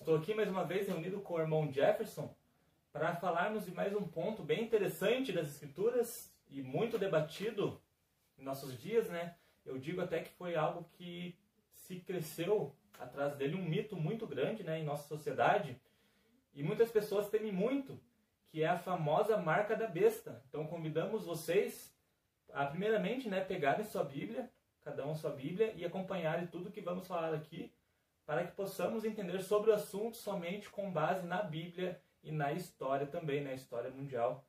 Estou aqui mais uma vez reunido com o irmão Jefferson para falarmos de mais um ponto bem interessante das Escrituras e muito debatido em nossos dias, né? Eu digo até que foi algo que se cresceu atrás dele um mito muito grande, né, em nossa sociedade. E muitas pessoas temem muito, que é a famosa marca da besta. Então convidamos vocês a primeiramente, né, pegarem sua Bíblia, cada um sua Bíblia e acompanharem tudo que vamos falar aqui para que possamos entender sobre o assunto somente com base na Bíblia e na história também, na história mundial.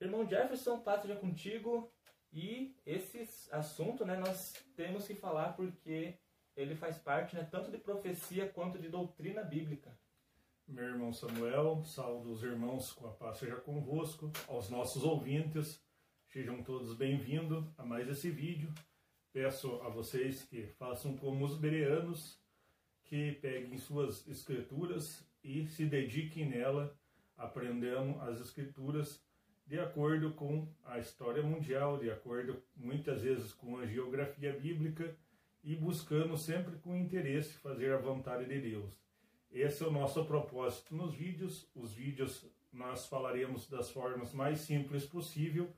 Irmão Jefferson, já contigo e esse assunto né, nós temos que falar porque ele faz parte né, tanto de profecia quanto de doutrina bíblica. Meu irmão Samuel, saúdo os irmãos com a paz seja convosco, aos nossos ouvintes, sejam todos bem-vindos a mais esse vídeo. Peço a vocês que façam como os bereanos, que peguem suas escrituras e se dediquem nela, aprendendo as escrituras de acordo com a história mundial, de acordo muitas vezes com a geografia bíblica e buscando sempre com interesse fazer a vontade de Deus. Esse é o nosso propósito nos vídeos. Os vídeos nós falaremos das formas mais simples possível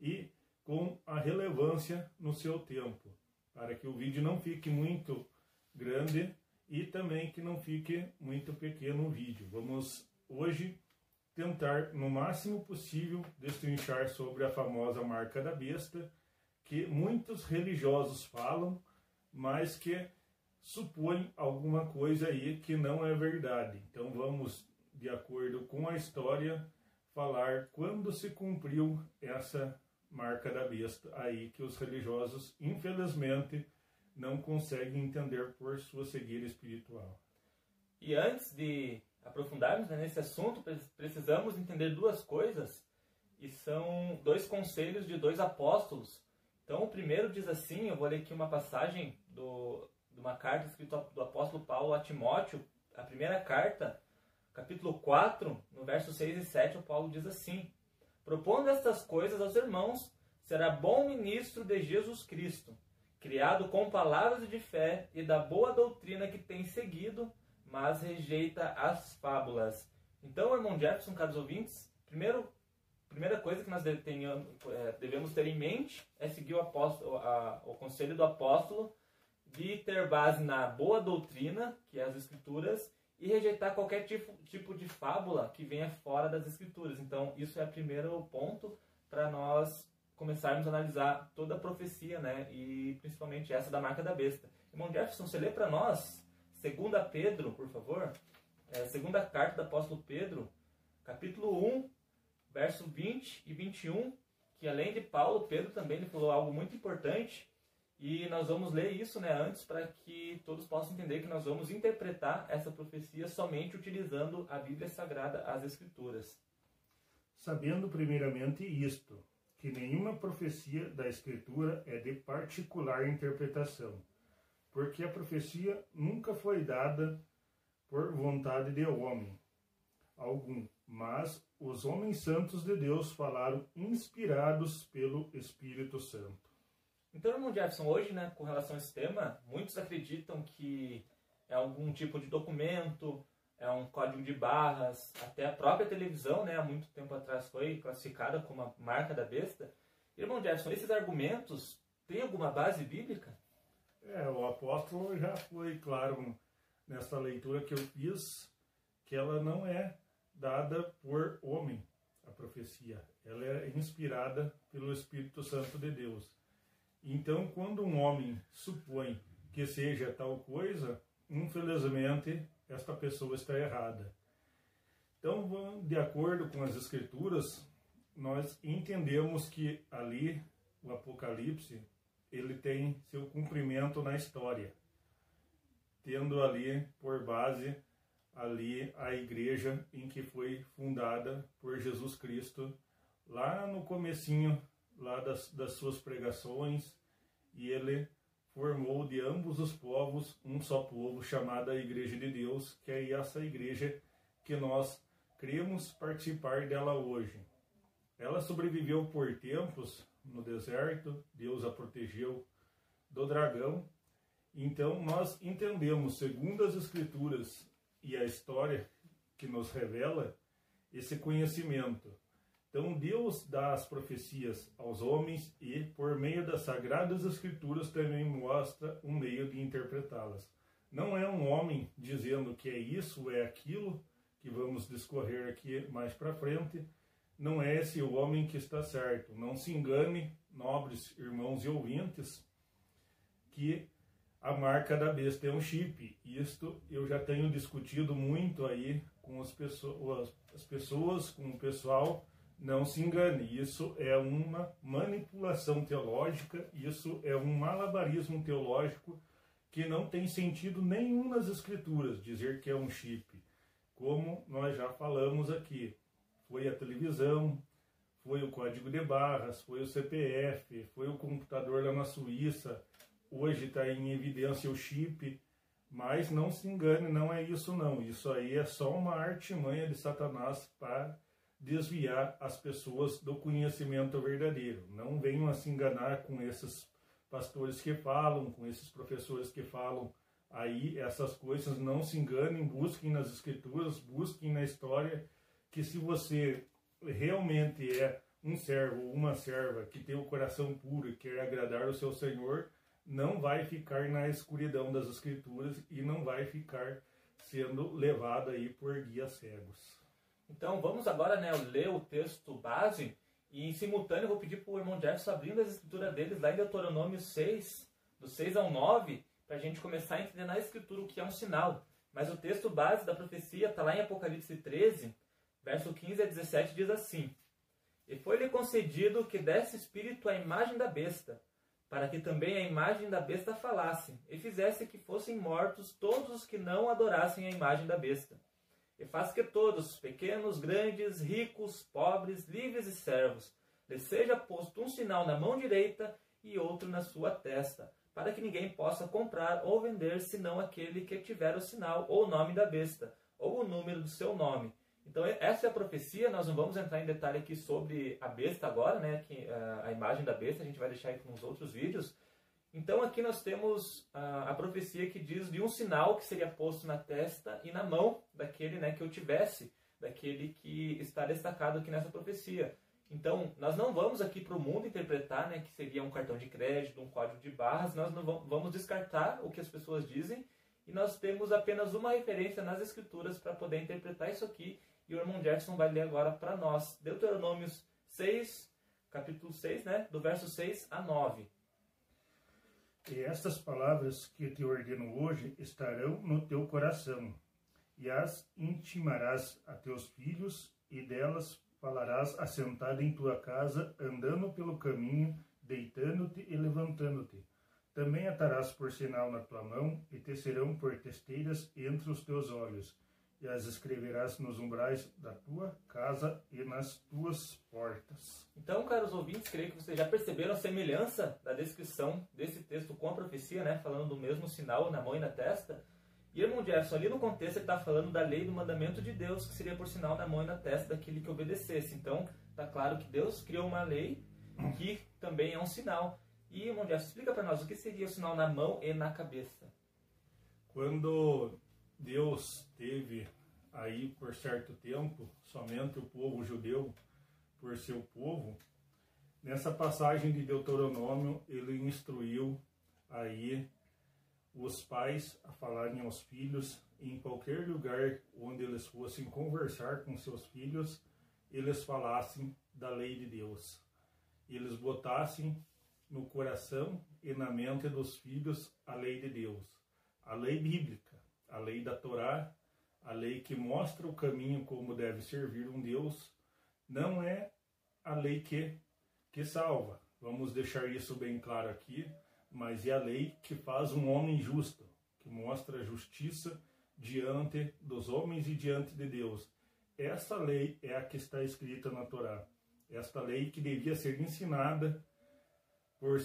e com a relevância no seu tempo, para que o vídeo não fique muito grande e também que não fique muito pequeno o vídeo. Vamos hoje tentar, no máximo possível, destrinchar sobre a famosa marca da besta, que muitos religiosos falam, mas que supõem alguma coisa aí que não é verdade. Então vamos, de acordo com a história, falar quando se cumpriu essa marca da besta aí que os religiosos, infelizmente, não conseguem entender por sua cegueira espiritual. E antes de aprofundarmos né, nesse assunto, precisamos entender duas coisas, e são dois conselhos de dois apóstolos. Então, o primeiro diz assim: eu vou ler aqui uma passagem do, de uma carta escrita do apóstolo Paulo a Timóteo, a primeira carta, capítulo 4, no verso 6 e 7, o Paulo diz assim: Propondo estas coisas aos irmãos, será bom ministro de Jesus Cristo criado com palavras de fé e da boa doutrina que tem seguido, mas rejeita as fábulas. Então, irmão Jefferson, caros ouvintes, primeiro, primeira coisa que nós é, devemos ter em mente é seguir o, apóstolo, a, o conselho do apóstolo de ter base na boa doutrina, que é as escrituras, e rejeitar qualquer tipo, tipo de fábula que venha fora das escrituras. Então, isso é o primeiro ponto para nós começarmos a analisar toda a profecia, né? E principalmente essa da marca da besta. Irmão Jefferson, você lê para nós, segunda Pedro, por favor, é, segunda carta do apóstolo Pedro, capítulo 1, verso 20 e 21, que além de Paulo, Pedro também ele falou algo muito importante. E nós vamos ler isso né, antes para que todos possam entender que nós vamos interpretar essa profecia somente utilizando a Bíblia Sagrada, as Escrituras. Sabendo primeiramente isto, que nenhuma profecia da Escritura é de particular interpretação, porque a profecia nunca foi dada por vontade de homem algum, mas os homens santos de Deus falaram inspirados pelo Espírito Santo. Então, irmão Jefferson, hoje, né, com relação a esse tema, muitos acreditam que é algum tipo de documento, é um código de barras, até a própria televisão, né, há muito tempo atrás foi classificada como a marca da besta. Irmão Jefferson, esses argumentos têm alguma base bíblica? É, o apóstolo já foi claro nessa leitura que eu fiz que ela não é dada por homem, a profecia. Ela é inspirada pelo Espírito Santo de Deus. Então, quando um homem supõe que seja tal coisa, infelizmente esta pessoa está errada. Então, de acordo com as Escrituras, nós entendemos que ali o Apocalipse ele tem seu cumprimento na história, tendo ali por base ali a igreja em que foi fundada por Jesus Cristo lá no comecinho lá das, das suas pregações e ele formou de ambos os povos um só povo chamado a Igreja de Deus, que é essa igreja que nós cremos participar dela hoje. Ela sobreviveu por tempos no deserto, Deus a protegeu do dragão. Então nós entendemos, segundo as escrituras e a história que nos revela, esse conhecimento. Então Deus dá as profecias aos homens e, por meio das sagradas escrituras, também mostra um meio de interpretá-las. Não é um homem dizendo que é isso, é aquilo, que vamos discorrer aqui mais para frente, não é esse o homem que está certo. Não se engane, nobres irmãos e ouvintes, que a marca da besta é um chip. Isto eu já tenho discutido muito aí com as pessoas, as pessoas com o pessoal. Não se engane, isso é uma manipulação teológica, isso é um malabarismo teológico que não tem sentido nenhum nas escrituras dizer que é um chip como nós já falamos aqui. Foi a televisão, foi o código de barras, foi o CPF, foi o computador lá na Suíça, hoje está em evidência o chip, mas não se engane, não é isso não. Isso aí é só uma artimanha de Satanás para desviar as pessoas do conhecimento verdadeiro. Não venham a se enganar com esses pastores que falam, com esses professores que falam aí essas coisas, não se enganem, busquem nas escrituras, busquem na história, que se você realmente é um servo ou uma serva que tem o coração puro e quer agradar o seu Senhor, não vai ficar na escuridão das escrituras e não vai ficar sendo levado aí por guias cegos. Então vamos agora né, ler o texto base e em simultâneo eu vou pedir para o irmão Jefferson abrindo as escrituras deles lá em Deuteronômio 6, do 6 ao 9, para a gente começar a entender na Escritura o que é um sinal. Mas o texto base da profecia está lá em Apocalipse 13, verso 15 a 17, diz assim: E foi-lhe concedido que desse espírito à imagem da besta, para que também a imagem da besta falasse, e fizesse que fossem mortos todos os que não adorassem a imagem da besta. E faz que todos, pequenos, grandes, ricos, pobres, livres e servos, lhe seja posto um sinal na mão direita e outro na sua testa, para que ninguém possa comprar ou vender senão aquele que tiver o sinal ou o nome da besta, ou o número do seu nome. Então essa é a profecia, nós não vamos entrar em detalhe aqui sobre a besta agora, né, que, uh, a imagem da besta, a gente vai deixar aí para outros vídeos. Então aqui nós temos uh, a profecia que diz de um sinal que seria posto na testa e na mão daquele né, que eu tivesse, daquele que está destacado aqui nessa profecia. Então, nós não vamos aqui para o mundo interpretar né, que seria um cartão de crédito, um código de barras, nós não vamos descartar o que as pessoas dizem e nós temos apenas uma referência nas escrituras para poder interpretar isso aqui e o irmão Jefferson vai ler agora para nós. Deuteronômios 6, capítulo 6, né, do verso 6 a 9. E estas palavras que te ordeno hoje estarão no teu coração, e as intimarás a teus filhos, e delas falarás assentado em tua casa, andando pelo caminho, deitando-te e levantando-te. Também atarás por sinal na tua mão, e te serão por testeiras entre os teus olhos, e as escreverás nos umbrais da tua casa e nas tuas portas. Então, caros ouvintes, creio que vocês já perceberam a semelhança da descrição desse texto com a profecia, né? Falando do mesmo sinal na mão e na testa. E irmão Jefferson, ali no contexto ele está falando da lei do mandamento de Deus, que seria por sinal na mão e na testa daquele que obedecesse. Então, está claro que Deus criou uma lei que também é um sinal. E, irmão Jefferson, explica para nós o que seria o sinal na mão e na cabeça. Quando Deus teve aí por certo tempo somente o povo judeu por seu povo, nessa passagem de Deuteronômio ele instruiu aí os pais a falarem aos filhos em qualquer lugar onde eles fossem conversar com seus filhos, eles falassem da lei de Deus. Eles botassem no coração e na mente dos filhos a lei de Deus, a lei bíblica, a lei da Torá, a lei que mostra o caminho como deve servir um Deus, não é a lei que, que salva. Vamos deixar isso bem claro aqui mas é a lei que faz um homem justo, que mostra a justiça diante dos homens e diante de Deus. Essa lei é a que está escrita na Torá. Esta lei que devia ser ensinada por,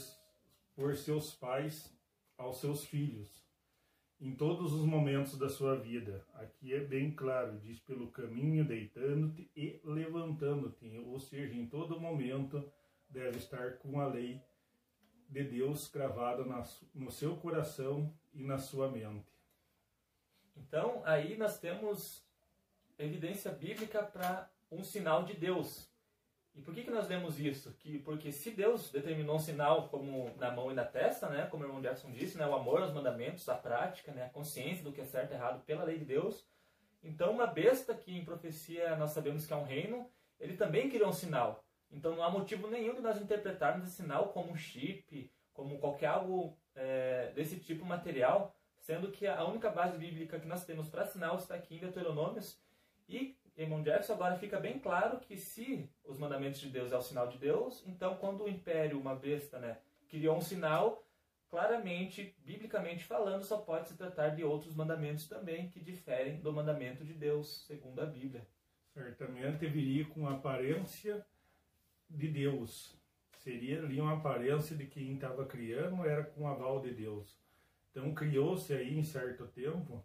por seus pais aos seus filhos em todos os momentos da sua vida. Aqui é bem claro, diz pelo caminho, deitando-te e levantando-te, ou seja, em todo momento deve estar com a lei de Deus gravada no seu coração e na sua mente. Então, aí nós temos evidência bíblica para um sinal de Deus. E por que, que nós lemos isso? Que, porque se Deus determinou um sinal como na mão e na testa, né, como o irmão Jackson disse, né, o amor aos mandamentos, a prática, né, a consciência do que é certo e errado pela lei de Deus, então uma besta que em profecia nós sabemos que é um reino, ele também criou um sinal. Então não há motivo nenhum de nós interpretarmos esse sinal como um chip, como qualquer algo é, desse tipo material, sendo que a única base bíblica que nós temos para sinal está aqui em Deuteronômios. E Raymond Jackson agora fica bem claro que se os mandamentos de Deus é o sinal de Deus, então quando o império, uma besta, né, criou um sinal, claramente, biblicamente falando, só pode se tratar de outros mandamentos também que diferem do mandamento de Deus, segundo a Bíblia. Certamente viria com aparência de Deus. Seria ali uma aparência de quem estava criando, era com aval de Deus. Então criou-se aí em certo tempo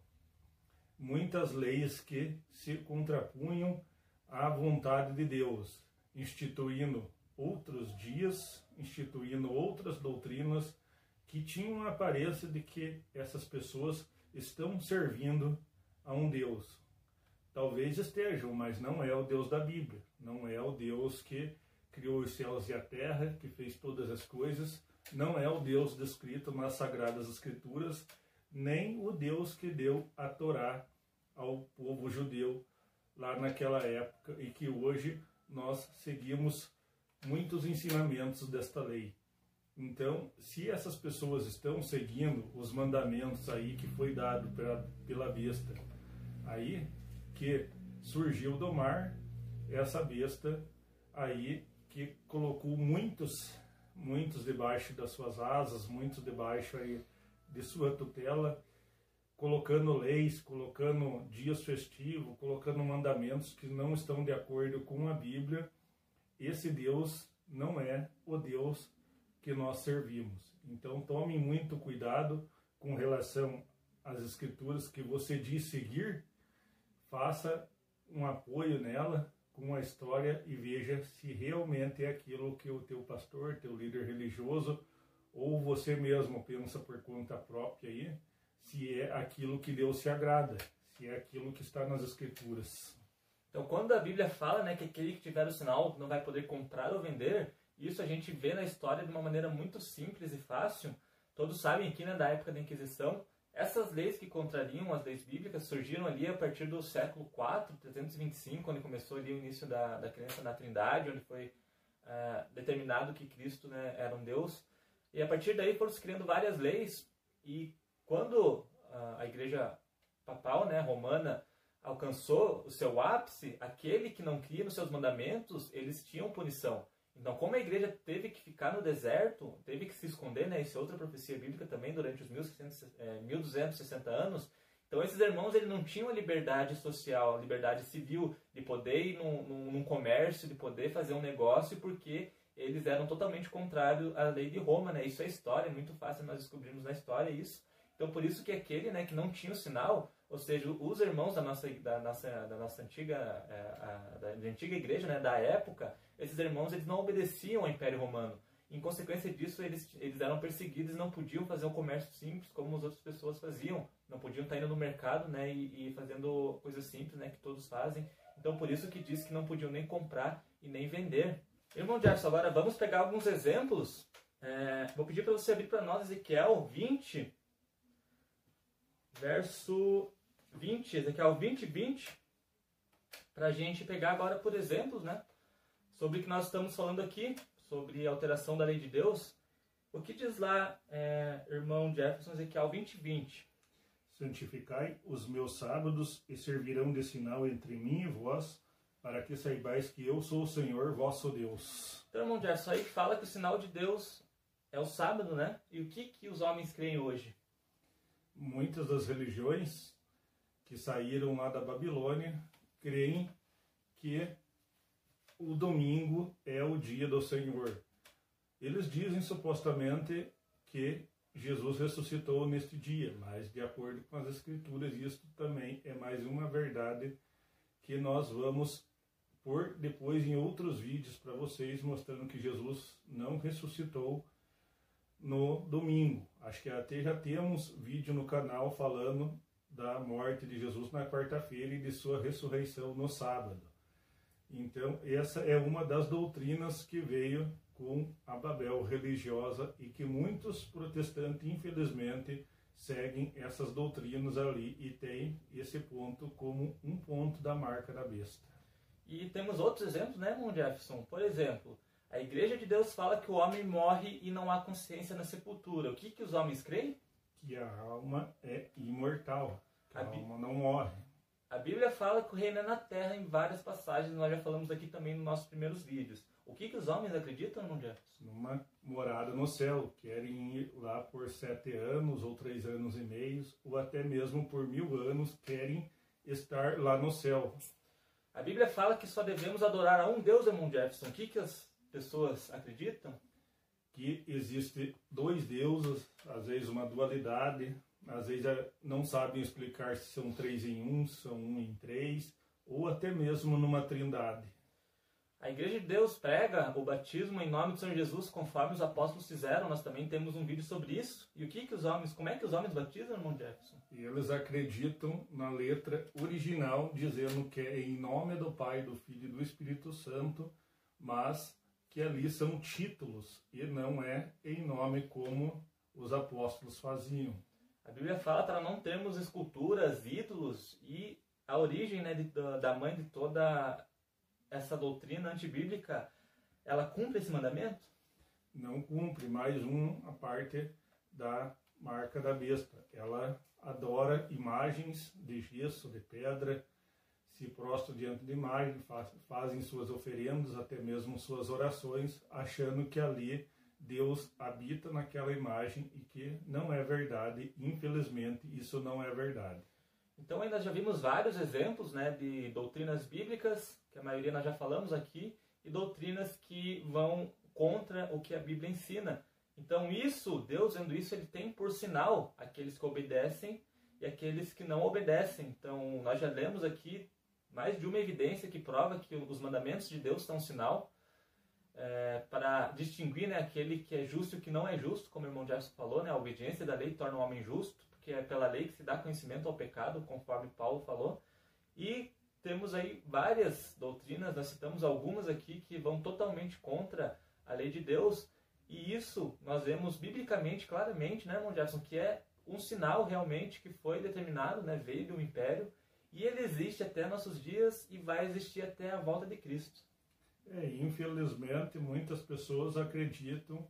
muitas leis que se contrapunham à vontade de Deus, instituindo outros dias, instituindo outras doutrinas que tinham a aparência de que essas pessoas estão servindo a um Deus. Talvez estejam, mas não é o Deus da Bíblia, não é o Deus que criou os céus e a terra, que fez todas as coisas, não é o Deus descrito nas Sagradas Escrituras, nem o Deus que deu a Torá ao povo judeu lá naquela época e que hoje nós seguimos muitos ensinamentos desta lei. Então, se essas pessoas estão seguindo os mandamentos aí que foi dado pela, pela besta, aí que surgiu do mar, essa besta aí que colocou muitos, muitos debaixo das suas asas, muitos debaixo aí de sua tutela, colocando leis, colocando dias festivos, colocando mandamentos que não estão de acordo com a Bíblia, esse Deus não é o Deus que nós servimos. Então tome muito cuidado com relação às escrituras que você diz seguir, faça um apoio nela com a história e veja se realmente é aquilo que o teu pastor, teu líder religioso ou você mesmo pensa por conta própria aí, se é aquilo que Deus se agrada, se é aquilo que está nas escrituras. Então, quando a Bíblia fala né, que aquele que tiver o sinal não vai poder comprar ou vender, isso a gente vê na história de uma maneira muito simples e fácil. Todos sabem aqui, né, da época da Inquisição, essas leis que contrariam as leis bíblicas surgiram ali a partir do século IV, 325, quando começou ali o início da, da crença na Trindade, onde foi uh, determinado que Cristo né, era um Deus. E a partir daí foram se criando várias leis e quando a igreja papal, né, romana, alcançou o seu ápice, aquele que não cria nos seus mandamentos, eles tinham punição. Então, como a igreja teve que ficar no deserto, teve que se esconder, né, isso é outra profecia bíblica também, durante os 1260 é, anos, então esses irmãos eles não tinham a liberdade social, liberdade civil de poder ir num, num, num comércio, de poder fazer um negócio, porque eles eram totalmente contrários à lei de Roma, né? Isso é história, é muito fácil nós descobrirmos na história isso. Então, por isso que aquele né, que não tinha o sinal, ou seja, os irmãos da nossa, da nossa, da nossa antiga, é, a, da, da, antiga igreja, né, da época, esses irmãos eles não obedeciam ao Império Romano. Em consequência disso, eles, eles eram perseguidos e não podiam fazer um comércio simples como as outras pessoas faziam. Não podiam estar indo no mercado né, e, e fazendo coisas simples né, que todos fazem. Então, por isso que diz que não podiam nem comprar e nem vender. Irmão Gerson, agora vamos pegar alguns exemplos. É, vou pedir para você abrir para nós Ezequiel 20, verso 20, Ezequiel 20, 20, para a gente pegar agora por exemplos, né? Sobre o que nós estamos falando aqui, sobre a alteração da lei de Deus. O que diz lá, é, irmão Jefferson, Ezequiel 20, 20? Santificai os meus sábados e servirão de sinal entre mim e vós, para que saibais que eu sou o Senhor, vosso Deus. Então, irmão Jefferson, aí fala que o sinal de Deus é o sábado, né? E o que, que os homens creem hoje? muitas das religiões que saíram lá da Babilônia creem que o domingo é o dia do Senhor. Eles dizem supostamente que Jesus ressuscitou neste dia, mas de acordo com as Escrituras, isto também é mais uma verdade que nós vamos pôr depois em outros vídeos para vocês, mostrando que Jesus não ressuscitou no domingo. Acho que até já temos vídeo no canal falando da morte de Jesus na quarta-feira e de sua ressurreição no sábado. Então, essa é uma das doutrinas que veio com a Babel religiosa e que muitos protestantes, infelizmente, seguem essas doutrinas ali e tem esse ponto como um ponto da marca da besta. E temos outros exemplos, né, Mon Jefferson? Por exemplo, a Igreja de Deus fala que o homem morre e não há consciência na sepultura. O que, que os homens creem? Que a alma é imortal, que a, a alma não morre. A Bíblia fala que o reino é na terra em várias passagens, nós já falamos aqui também nos nossos primeiros vídeos. O que, que os homens acreditam, Mon Jefferson? Numa morada no céu. Querem ir lá por sete anos, ou três anos e meio, ou até mesmo por mil anos, querem estar lá no céu. A Bíblia fala que só devemos adorar a um Deus, Mon Jefferson. O que, que as pessoas acreditam? Que existe dois deuses, às vezes uma dualidade, às vezes é, não sabem explicar se são três em um, se são um em três, ou até mesmo numa trindade. A Igreja de Deus prega o batismo em nome de São Jesus, conforme os apóstolos fizeram. Nós também temos um vídeo sobre isso. E o que que os homens, como é que os homens batizam, irmão Jefferson? E eles acreditam na letra original, dizendo que é em nome do Pai, do Filho e do Espírito Santo, mas que ali são títulos e não é em nome como os apóstolos faziam. A Bíblia fala para não termos esculturas, ídolos e a origem né, de, da mãe de toda essa doutrina antibíblica, ela cumpre esse mandamento? Não cumpre. Mais um, a parte da marca da besta. Ela adora imagens de gesso, de pedra, se prostram diante de imagem, faz, fazem suas oferendas, até mesmo suas orações, achando que ali Deus habita naquela imagem e que não é verdade. Infelizmente, isso não é verdade. Então, ainda já vimos vários exemplos né, de doutrinas bíblicas, que a maioria nós já falamos aqui, e doutrinas que vão contra o que a Bíblia ensina. Então, isso, Deus vendo isso, ele tem por sinal aqueles que obedecem e aqueles que não obedecem. Então, nós já lemos aqui mais de uma evidência que prova que os mandamentos de Deus são um sinal é, para distinguir né, aquele que é justo e o que não é justo, como o irmão Jefferson falou, né, a obediência da lei torna o homem justo, porque é pela lei que se dá conhecimento ao pecado, conforme Paulo falou. E temos aí várias doutrinas, nós citamos algumas aqui que vão totalmente contra a lei de Deus, e isso nós vemos biblicamente, claramente, né, irmão Jefferson, que é um sinal realmente que foi determinado, né, veio do império, e ele existe até nossos dias e vai existir até a volta de Cristo. É, infelizmente, muitas pessoas acreditam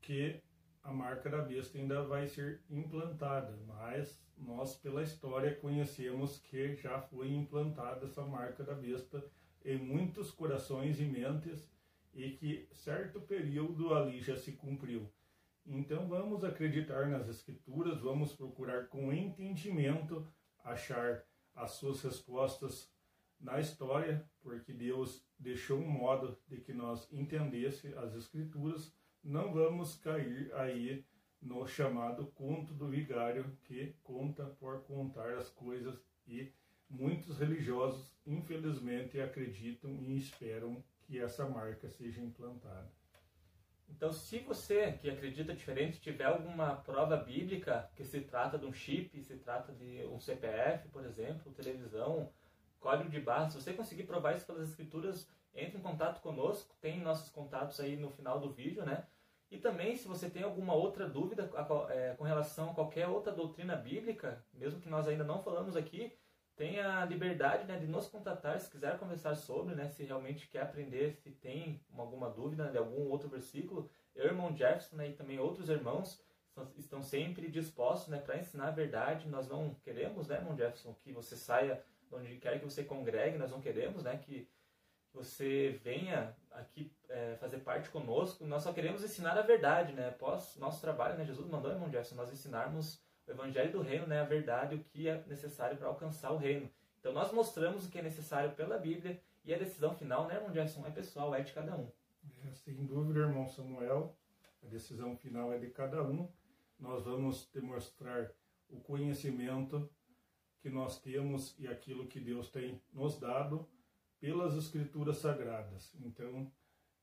que a marca da besta ainda vai ser implantada, mas nós, pela história, conhecemos que já foi implantada essa marca da besta em muitos corações e mentes e que certo período ali já se cumpriu. Então vamos acreditar nas escrituras, vamos procurar com entendimento achar as suas respostas na história, porque Deus deixou um modo de que nós entendesse as escrituras, não vamos cair aí no chamado conto do vigário que conta por contar as coisas e muitos religiosos infelizmente acreditam e esperam que essa marca seja implantada. Então, se você que acredita diferente tiver alguma prova bíblica que se trata de um chip, se trata de um CPF, por exemplo, televisão, código de barra, se você conseguir provar isso pelas escrituras, entre em contato conosco, tem nossos contatos aí no final do vídeo, né? E também, se você tem alguma outra dúvida é, com relação a qualquer outra doutrina bíblica, mesmo que nós ainda não falamos aqui, tenha a liberdade né, de nos contatar se quiser conversar sobre, né, se realmente quer aprender, se tem alguma dúvida de algum outro versículo. Eu, irmão Jefferson né, e também outros irmãos estão sempre dispostos né, para ensinar a verdade. Nós não queremos, né, irmão Jefferson, que você saia de onde quer que você congregue, nós não queremos né, que você venha aqui é, fazer parte conosco. Nós só queremos ensinar a verdade, né? Após nosso trabalho, né? Jesus mandou, irmão Jefferson, nós ensinarmos o evangelho do reino, né, a verdade, o que é necessário para alcançar o reino. Então nós mostramos o que é necessário pela Bíblia e a decisão final, né, irmão Gerson, é pessoal, é de cada um. É, sem dúvida, irmão Samuel, a decisão final é de cada um. Nós vamos demonstrar o conhecimento que nós temos e aquilo que Deus tem nos dado pelas Escrituras Sagradas. Então,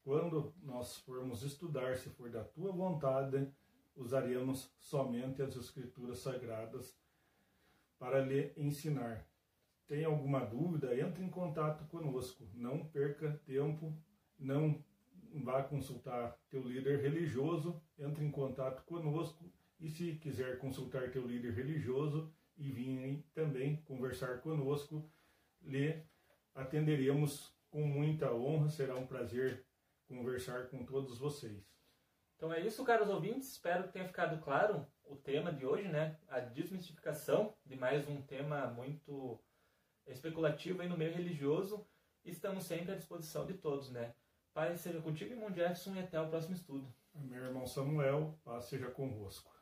quando nós formos estudar, se for da tua vontade, usaremos somente as Escrituras Sagradas para lhe ensinar. Tem alguma dúvida? Entre em contato conosco. Não perca tempo, não vá consultar teu líder religioso, entre em contato conosco e se quiser consultar teu líder religioso e vir também conversar conosco, lhe atenderemos com muita honra, será um prazer conversar com todos vocês. Então é isso, caros ouvintes. Espero que tenha ficado claro o tema de hoje, né? A desmistificação de mais um tema muito especulativo aí no meio religioso. Estamos sempre à disposição de todos, né? Paz seja contigo, irmão Jefferson, e até o próximo estudo. Meu irmão Samuel, paz seja convosco.